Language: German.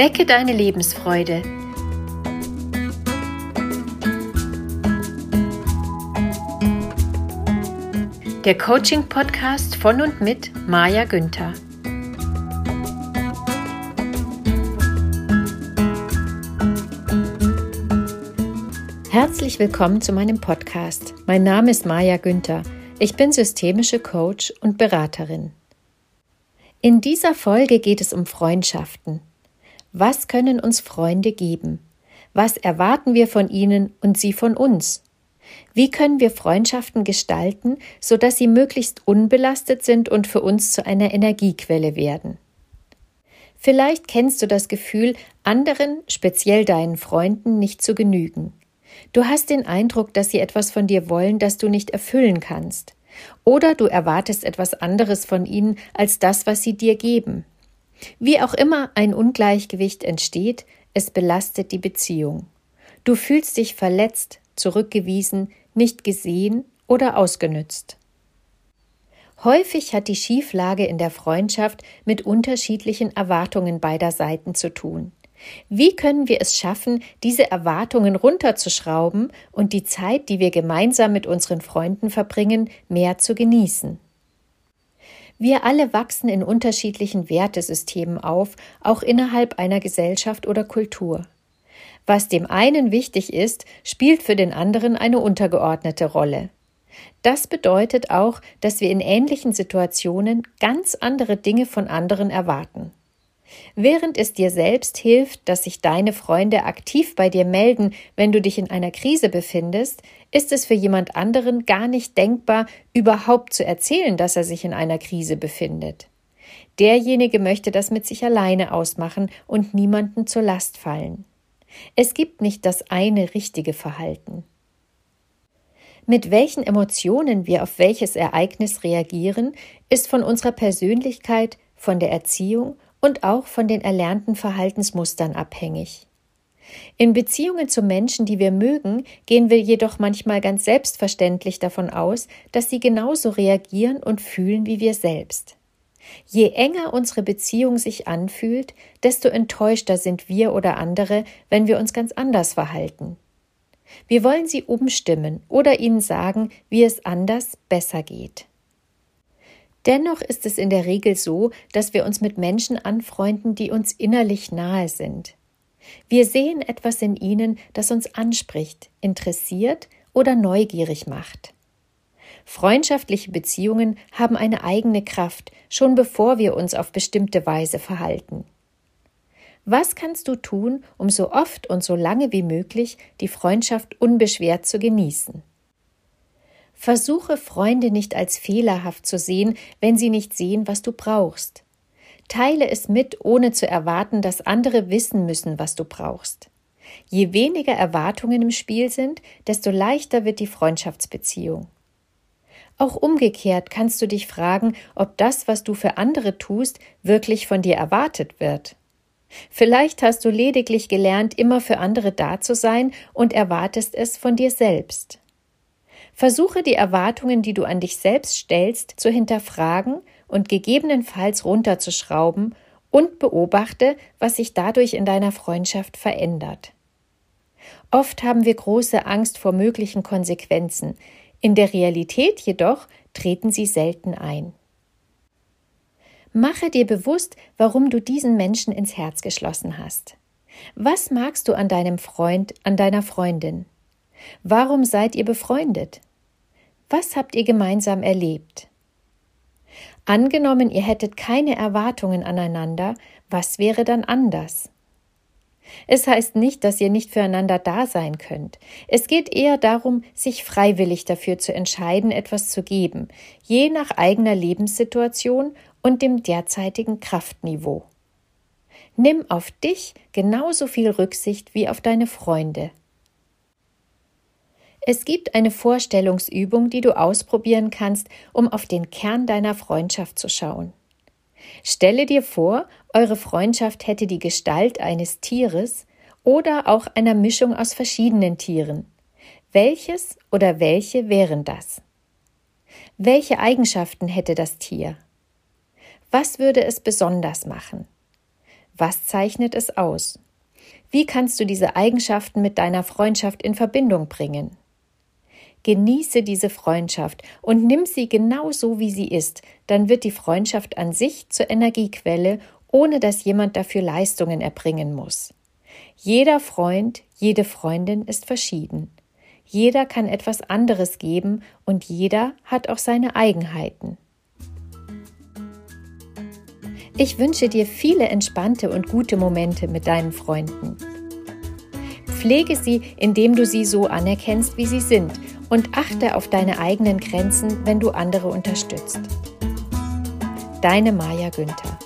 Wecke deine Lebensfreude. Der Coaching-Podcast von und mit Maja Günther. Herzlich willkommen zu meinem Podcast. Mein Name ist Maja Günther. Ich bin systemische Coach und Beraterin. In dieser Folge geht es um Freundschaften. Was können uns Freunde geben? Was erwarten wir von ihnen und sie von uns? Wie können wir Freundschaften gestalten, sodass sie möglichst unbelastet sind und für uns zu einer Energiequelle werden? Vielleicht kennst du das Gefühl, anderen, speziell deinen Freunden, nicht zu genügen. Du hast den Eindruck, dass sie etwas von dir wollen, das du nicht erfüllen kannst. Oder du erwartest etwas anderes von ihnen als das, was sie dir geben. Wie auch immer ein Ungleichgewicht entsteht, es belastet die Beziehung. Du fühlst dich verletzt, zurückgewiesen, nicht gesehen oder ausgenützt. Häufig hat die Schieflage in der Freundschaft mit unterschiedlichen Erwartungen beider Seiten zu tun. Wie können wir es schaffen, diese Erwartungen runterzuschrauben und die Zeit, die wir gemeinsam mit unseren Freunden verbringen, mehr zu genießen? Wir alle wachsen in unterschiedlichen Wertesystemen auf, auch innerhalb einer Gesellschaft oder Kultur. Was dem einen wichtig ist, spielt für den anderen eine untergeordnete Rolle. Das bedeutet auch, dass wir in ähnlichen Situationen ganz andere Dinge von anderen erwarten. Während es dir selbst hilft, dass sich deine Freunde aktiv bei dir melden, wenn du dich in einer Krise befindest, ist es für jemand anderen gar nicht denkbar, überhaupt zu erzählen, dass er sich in einer Krise befindet. Derjenige möchte das mit sich alleine ausmachen und niemanden zur Last fallen. Es gibt nicht das eine richtige Verhalten. Mit welchen Emotionen wir auf welches Ereignis reagieren, ist von unserer Persönlichkeit, von der Erziehung und auch von den erlernten Verhaltensmustern abhängig. In Beziehungen zu Menschen, die wir mögen, gehen wir jedoch manchmal ganz selbstverständlich davon aus, dass sie genauso reagieren und fühlen wie wir selbst. Je enger unsere Beziehung sich anfühlt, desto enttäuschter sind wir oder andere, wenn wir uns ganz anders verhalten. Wir wollen sie umstimmen oder ihnen sagen, wie es anders besser geht. Dennoch ist es in der Regel so, dass wir uns mit Menschen anfreunden, die uns innerlich nahe sind. Wir sehen etwas in ihnen, das uns anspricht, interessiert oder neugierig macht. Freundschaftliche Beziehungen haben eine eigene Kraft, schon bevor wir uns auf bestimmte Weise verhalten. Was kannst du tun, um so oft und so lange wie möglich die Freundschaft unbeschwert zu genießen? Versuche Freunde nicht als fehlerhaft zu sehen, wenn sie nicht sehen, was du brauchst. Teile es mit, ohne zu erwarten, dass andere wissen müssen, was du brauchst. Je weniger Erwartungen im Spiel sind, desto leichter wird die Freundschaftsbeziehung. Auch umgekehrt kannst du dich fragen, ob das, was du für andere tust, wirklich von dir erwartet wird. Vielleicht hast du lediglich gelernt, immer für andere da zu sein und erwartest es von dir selbst. Versuche die Erwartungen, die du an dich selbst stellst, zu hinterfragen und gegebenenfalls runterzuschrauben und beobachte, was sich dadurch in deiner Freundschaft verändert. Oft haben wir große Angst vor möglichen Konsequenzen, in der Realität jedoch treten sie selten ein. Mache dir bewusst, warum du diesen Menschen ins Herz geschlossen hast. Was magst du an deinem Freund, an deiner Freundin? Warum seid ihr befreundet? Was habt ihr gemeinsam erlebt? Angenommen, ihr hättet keine Erwartungen aneinander, was wäre dann anders? Es heißt nicht, dass ihr nicht füreinander da sein könnt. Es geht eher darum, sich freiwillig dafür zu entscheiden, etwas zu geben, je nach eigener Lebenssituation und dem derzeitigen Kraftniveau. Nimm auf dich genauso viel Rücksicht wie auf deine Freunde. Es gibt eine Vorstellungsübung, die du ausprobieren kannst, um auf den Kern deiner Freundschaft zu schauen. Stelle dir vor, eure Freundschaft hätte die Gestalt eines Tieres oder auch einer Mischung aus verschiedenen Tieren. Welches oder welche wären das? Welche Eigenschaften hätte das Tier? Was würde es besonders machen? Was zeichnet es aus? Wie kannst du diese Eigenschaften mit deiner Freundschaft in Verbindung bringen? Genieße diese Freundschaft und nimm sie genau so, wie sie ist, dann wird die Freundschaft an sich zur Energiequelle, ohne dass jemand dafür Leistungen erbringen muss. Jeder Freund, jede Freundin ist verschieden. Jeder kann etwas anderes geben und jeder hat auch seine Eigenheiten. Ich wünsche dir viele entspannte und gute Momente mit deinen Freunden. Pflege sie, indem du sie so anerkennst, wie sie sind und achte auf deine eigenen Grenzen, wenn du andere unterstützt. Deine Maja Günther